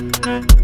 Música